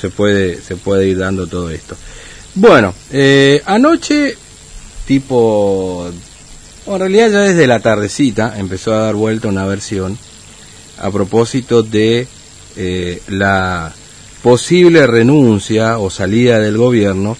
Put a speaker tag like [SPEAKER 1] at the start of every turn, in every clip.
[SPEAKER 1] se puede, se puede ir dando todo esto. Bueno, eh, anoche, tipo, en realidad ya desde la tardecita empezó a dar vuelta una versión a propósito de eh, la posible renuncia o salida del gobierno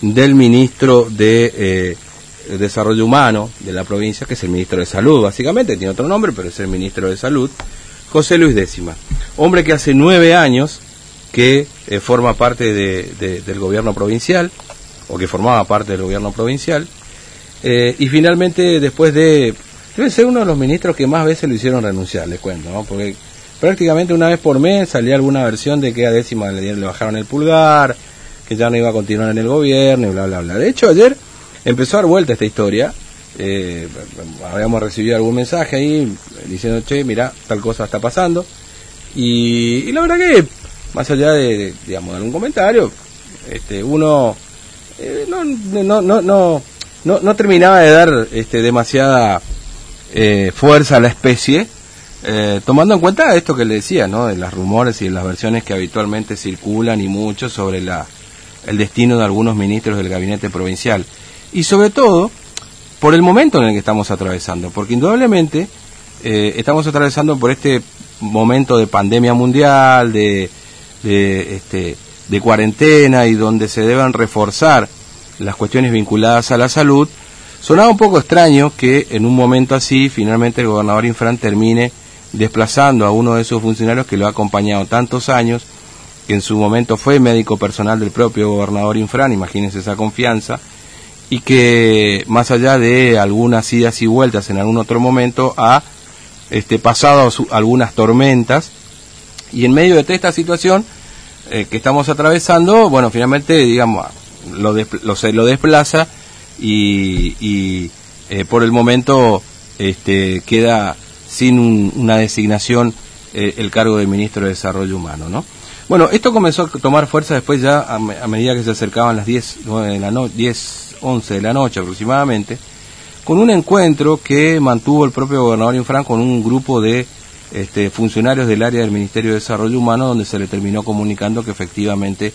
[SPEAKER 1] del ministro de eh, Desarrollo Humano de la provincia, que es el ministro de Salud, básicamente, tiene otro nombre, pero es el ministro de Salud, José Luis Décima, hombre que hace nueve años que eh, forma parte del gobierno provincial, o que formaba parte del gobierno provincial, eh, y finalmente después de, debe ser uno de los ministros que más veces lo hicieron renunciar, les cuento, ¿no? porque prácticamente una vez por mes salía alguna versión de que a décima le, le bajaron el pulgar, que ya no iba a continuar en el gobierno y bla, bla, bla. De hecho, ayer empezó a dar vuelta esta historia. Eh, habíamos recibido algún mensaje ahí diciendo, che, mira, tal cosa está pasando. Y, la verdad que, más allá de, digamos, algún comentario, este, uno eh, no, no, no, no, no, no terminaba de dar este, demasiada eh, fuerza a la especie eh, tomando en cuenta esto que le decía, ¿no? De las rumores y las versiones que habitualmente circulan y mucho sobre la, el destino de algunos ministros del gabinete provincial. Y sobre todo, por el momento en el que estamos atravesando, porque indudablemente eh, estamos atravesando por este momento de pandemia mundial, de, de, este, de cuarentena y donde se deben reforzar las cuestiones vinculadas a la salud, sonaba un poco extraño que en un momento así finalmente el gobernador Infran termine desplazando a uno de esos funcionarios que lo ha acompañado tantos años, que en su momento fue médico personal del propio gobernador Infran, imagínense esa confianza, y que más allá de algunas idas y vueltas en algún otro momento ha este, pasado algunas tormentas y en medio de toda esta situación eh, que estamos atravesando, bueno, finalmente, digamos, lo, lo lo desplaza y, y eh, por el momento este, queda sin una designación eh, el cargo de ministro de Desarrollo Humano, ¿no? Bueno, esto comenzó a tomar fuerza después ya a, medida que se acercaban las 10, de la no, 10, 11 de la noche aproximadamente, con un encuentro que mantuvo el propio gobernador Infran con un grupo de este, funcionarios del área del Ministerio de Desarrollo Humano, donde se le terminó comunicando que efectivamente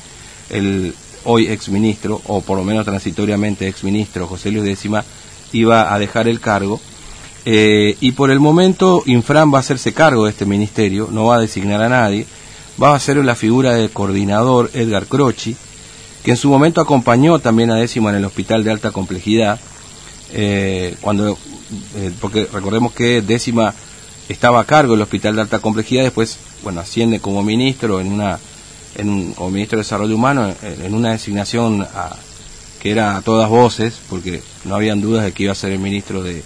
[SPEAKER 1] el hoy exministro, o por lo menos transitoriamente exministro José Luis Décima, iba a dejar el cargo. Eh, y por el momento Infran va a hacerse cargo de este ministerio, no va a designar a nadie, va a ser la figura del coordinador Edgar Croci, que en su momento acompañó también a Décima en el hospital de alta complejidad, eh, cuando, eh, porque recordemos que Décima estaba a cargo del hospital de alta complejidad, después, bueno, asciende como ministro en una, en como ministro de Desarrollo Humano, en, una designación que era a todas voces, porque no habían dudas de que iba a ser el ministro de,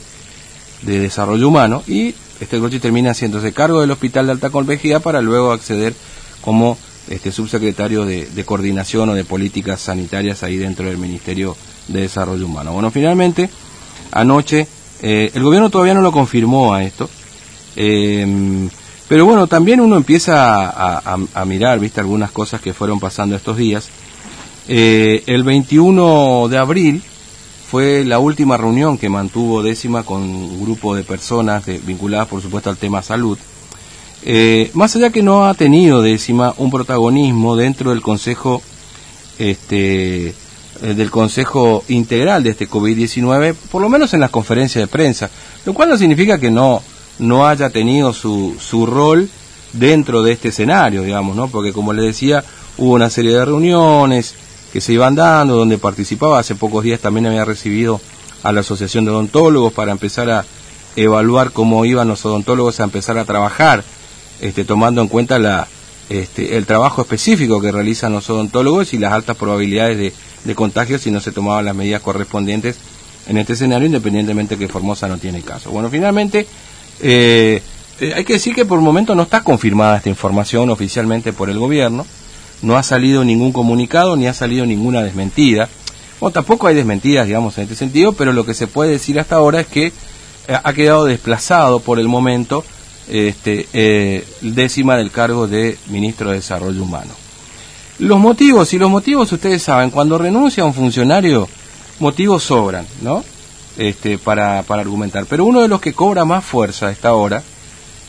[SPEAKER 1] de Desarrollo Humano y este Grochi termina haciéndose cargo del Hospital de Alta Complejidad para luego acceder como este subsecretario de, coordinación o de políticas sanitarias ahí dentro del Ministerio de Desarrollo Humano. Bueno, finalmente, anoche, eh, el gobierno todavía no lo confirmó a esto, em, pero bueno, también uno empieza a, mirar, viste, algunas cosas que fueron pasando estos días. Eh, el 21 de abril, fue la última reunión que mantuvo Décima con un grupo de personas vinculadas, por supuesto, al tema salud. Eh, más allá que no ha tenido Décima un protagonismo dentro del Consejo, este, eh, del Consejo Integral de este COVID-19, por lo menos en las conferencias de prensa, lo cual no significa que no, no haya tenido su, su rol dentro de este escenario, digamos, ¿no? Porque como le decía, hubo una serie de reuniones, que se iban dando, donde participaba. Hace pocos días también había recibido a la Asociación de Odontólogos para empezar a evaluar cómo iban los odontólogos a empezar a trabajar, este, tomando en cuenta la, este, el trabajo específico que realizan los odontólogos y las altas probabilidades de, de contagio si no se tomaban las medidas correspondientes en este escenario, independientemente que Formosa no tiene caso. Bueno, finalmente, eh, eh, hay que decir que por el momento no está confirmada esta información oficialmente por el gobierno no ha salido ningún comunicado ni ha salido ninguna desmentida. Bueno, tampoco hay desmentidas, digamos, en este sentido, pero lo que se puede decir hasta ahora es que eh, ha quedado desplazado por el momento este, eh, décima del cargo de ministro de Desarrollo Humano. Los motivos, y los motivos ustedes saben, cuando renuncia un funcionario, motivos sobran, ¿no? Este, para, para argumentar. Pero uno de los que cobra más fuerza a esta hora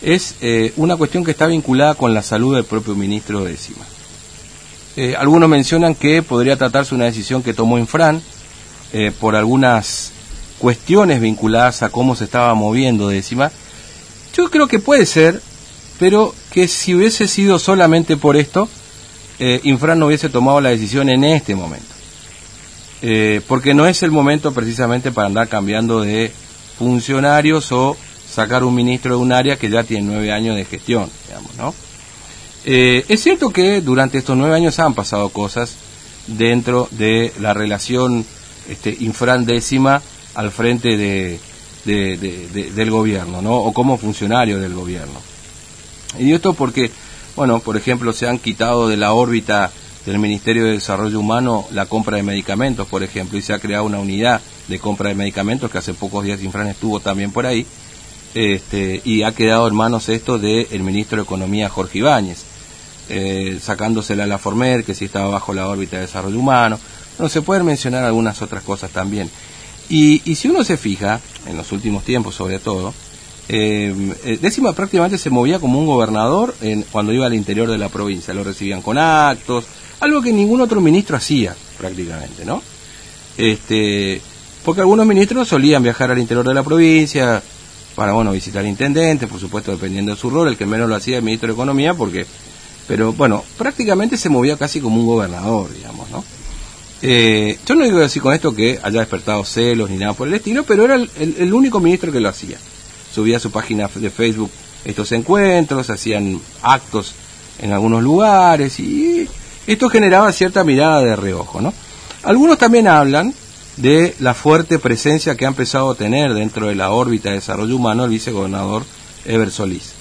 [SPEAKER 1] es eh, una cuestión que está vinculada con la salud del propio ministro décima. Eh, algunos mencionan que podría tratarse una decisión que tomó Infran eh, por algunas cuestiones vinculadas a cómo se estaba moviendo décima. Yo creo que puede ser, pero que si hubiese sido solamente por esto, eh, Infran no hubiese tomado la decisión en este momento. Porque no es el momento precisamente para andar cambiando de funcionarios o sacar un ministro de un área que ya tiene nueve años de gestión, digamos, ¿no? Eh, es cierto que durante estos nueve años han pasado cosas dentro de la relación este, infrandécima al frente de, del gobierno, ¿no? O como funcionario del gobierno. Y esto porque, bueno, por ejemplo, se han quitado de la órbita del Ministerio de Desarrollo Humano la compra de medicamentos, por ejemplo, y se ha creado una unidad de compra de medicamentos que hace pocos días Infran estuvo también por ahí, este, y ha quedado en manos esto del ministro de Economía Jorge Ibáñez eh, sacándosela a la Former, que si estaba bajo la órbita de desarrollo humano. No se pueden mencionar algunas otras cosas también. Y, si uno se fija, en los últimos tiempos sobre todo, eh, eh, Décima prácticamente se movía como un gobernador en, cuando iba al interior de la provincia. Lo recibían con actos, algo que ningún otro ministro hacía prácticamente, ¿no? Este, porque algunos ministros solían viajar al interior de la provincia para, bueno, visitar intendentes, por supuesto, dependiendo de su rol. El que menos lo hacía el ministro de Economía porque pero bueno, prácticamente se movía casi como un gobernador, digamos, ¿no? Eh, yo no digo así con esto que haya despertado celos ni nada por el estilo, pero era el, único ministro que lo hacía. Subía a su página de Facebook estos encuentros, hacían actos en algunos lugares y esto generaba cierta mirada de reojo, ¿no? Algunos también hablan de la fuerte presencia que ha empezado a tener dentro de la órbita de desarrollo humano el vicegobernador Ever Solís,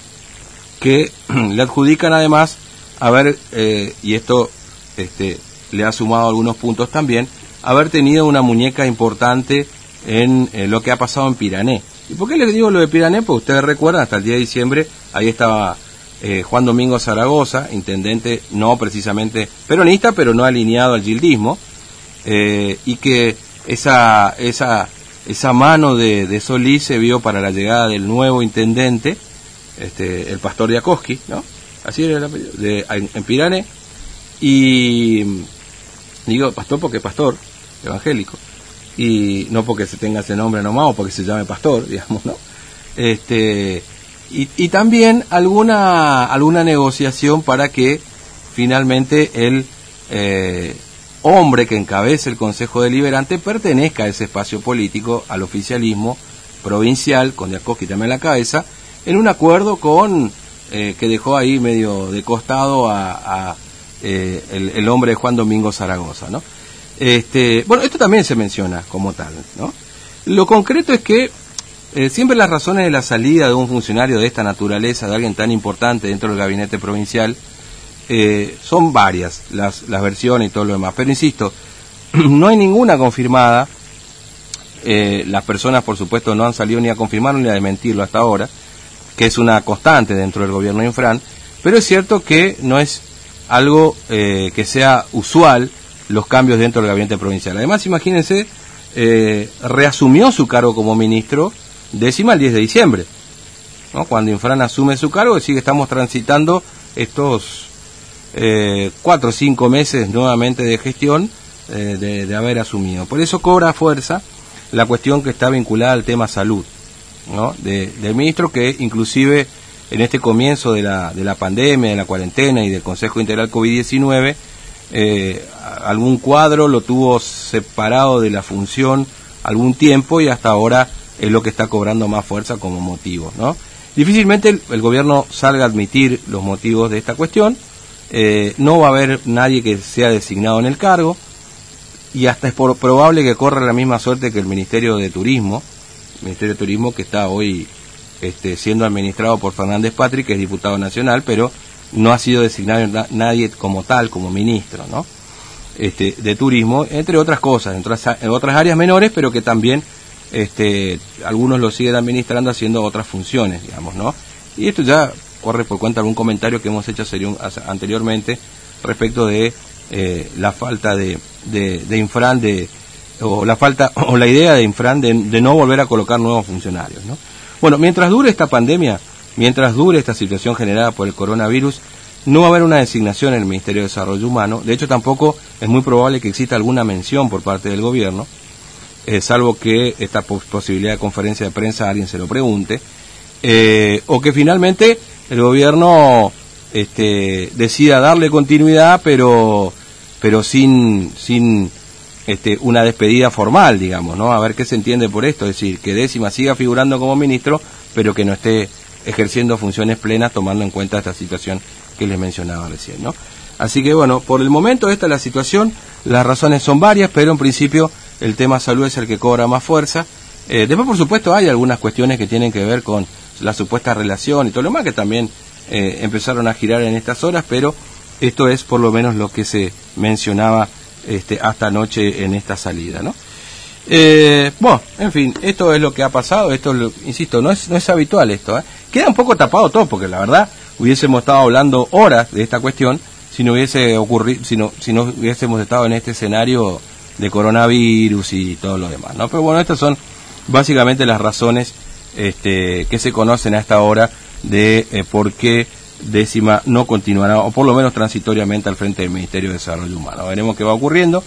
[SPEAKER 1] que le adjudican además haber, eh, y esto este, le ha sumado algunos puntos también, haber tenido una muñeca importante en lo que ha pasado en Pirané. ¿Y por qué les digo lo de Pirané? Porque ustedes recuerdan, hasta el día de diciembre, ahí estaba eh, Juan Domingo Zaragoza, intendente no precisamente peronista, pero no alineado al gildismo, eh, y que esa, esa, esa mano de, Solís se vio para la llegada del nuevo intendente, este, el pastor Yakoski, ¿no? así era el apellido, de, en, Pirane, y digo pastor porque pastor, evangélico, y no porque se tenga ese nombre nomás o porque se llame pastor, digamos, ¿no? Este, y, también alguna, alguna negociación para que finalmente el eh, hombre que encabece el Consejo Deliberante pertenezca a ese espacio político, al oficialismo provincial, con Diacoski también en la cabeza, en un acuerdo con eh, que dejó ahí medio de costado a, eh, el, hombre de Juan Domingo Zaragoza, ¿no? Este, bueno, esto también se menciona como tal, ¿no? Lo concreto es que eh, siempre las razones de la salida de un funcionario de esta naturaleza, de alguien tan importante dentro del gabinete provincial, son varias las, las versiones y todo lo demás. Pero insisto, no hay ninguna confirmada. las personas, por supuesto, no han salido ni a confirmarlo ni a desmentirlo hasta ahora que es una constante dentro del gobierno de Infran, pero es cierto que no es algo eh, que sea usual los cambios dentro del gabinete provincial. Además, imagínense, eh, reasumió su cargo como ministro décima el 10 de diciembre, ¿no? cuando Infran asume su cargo, decir, que estamos transitando estos eh, cuatro o cinco meses nuevamente de gestión de, de haber asumido. Por eso cobra fuerza la cuestión que está vinculada al tema salud. ¿no? del ministro que inclusive en este comienzo de la, de la pandemia, de la cuarentena y del Consejo Integral COVID-19, eh, algún cuadro lo tuvo separado de la función algún tiempo y hasta ahora es lo que está cobrando más fuerza como motivo. ¿no? Difícilmente el, gobierno salga a admitir los motivos de esta cuestión, eh, no va a haber nadie que sea designado en el cargo y hasta es probable que corra la misma suerte que el Ministerio de Turismo, Ministerio de Turismo que está hoy este, siendo administrado por Fernández Patri, que es diputado nacional, pero no ha sido designado nadie como tal, como ministro, ¿no? Este, de turismo, entre otras cosas, en otras, áreas menores, pero que también este, algunos lo siguen administrando haciendo otras funciones, digamos, ¿no? Y esto ya corre por cuenta de algún comentario que hemos hecho anteriormente respecto de eh, la falta de, de, infran de o la falta o la idea de Infran de, no volver a colocar nuevos funcionarios. Bueno, mientras dure esta pandemia, mientras dure esta situación generada por el coronavirus, no va a haber una designación en el Ministerio de Desarrollo Humano, de hecho tampoco es muy probable que exista alguna mención por parte del gobierno, eh, salvo que esta posibilidad de conferencia de prensa alguien se lo pregunte, eh, o que finalmente el gobierno este, decida darle continuidad, pero, pero sin, sin este, una despedida formal, digamos, ¿no? A ver qué se entiende por esto, es decir, que Décima siga figurando como ministro, pero que no esté ejerciendo funciones plenas tomando en cuenta esta situación que les mencionaba recién, ¿no? Así que bueno, por el momento esta es la situación, las razones son varias, pero en principio el tema salud es el que cobra más fuerza. Eh, después, por supuesto, hay algunas cuestiones que tienen que ver con la supuesta relación y todo lo demás que también eh, empezaron a girar en estas horas, pero esto es por lo menos lo que se mencionaba este, hasta anoche en esta salida, ¿no? Eh, bueno, en fin, esto es lo que ha pasado, esto, insisto, no es, no es habitual esto, ¿eh? Queda un poco tapado todo, porque la verdad hubiésemos estado hablando horas de esta cuestión si no hubiese ocurrido, si no, si no hubiésemos estado en este escenario de coronavirus y todo lo demás, ¿no? Pero bueno, estas son básicamente las razones este, que se conocen a esta hora de eh, por qué décima no continuará, o por lo menos transitoriamente al frente del Ministerio de Desarrollo Humano. Veremos qué va ocurriendo.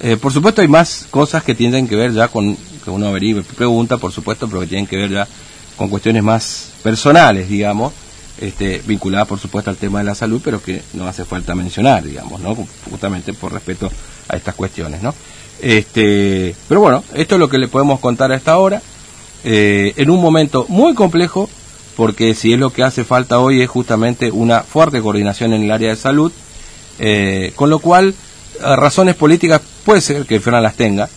[SPEAKER 1] Eh, por supuesto hay más cosas que tienen que ver ya con, que uno averigua pregunta, por supuesto, pero que tienen que ver ya con cuestiones más personales, digamos, este, vinculadas por supuesto al tema de la salud, pero que no hace falta mencionar, digamos, ¿no? Justamente por respeto a estas cuestiones, ¿no? Este, pero bueno, esto es lo que le podemos contar a esta hora, eh, en un momento muy complejo, porque si es lo que hace falta hoy es justamente una fuerte coordinación en el área de salud, eh, con lo cual razones políticas puede ser que Fran las tenga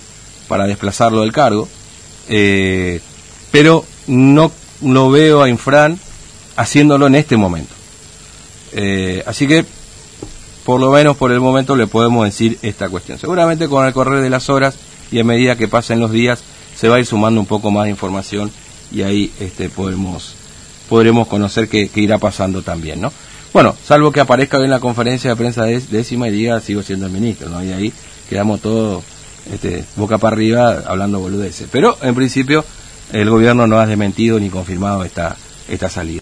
[SPEAKER 1] para desplazarlo del cargo, eh, pero no lo veo a Infran haciéndolo en este momento. Eh, así que, por lo menos por el momento, le podemos decir esta cuestión. Seguramente con el correr de las horas y a medida que pasen los días, se va a ir sumando un poco más de información y ahí este, podremos, podremos conocer qué, irá pasando también, ¿no? Bueno, salvo que aparezca hoy en la conferencia de prensa décima y diga sigo siendo el ministro, ¿no? Y ahí quedamos todos este, boca para arriba hablando boludeces. Pero en principio el gobierno no ha desmentido ni confirmado esta, esta salida.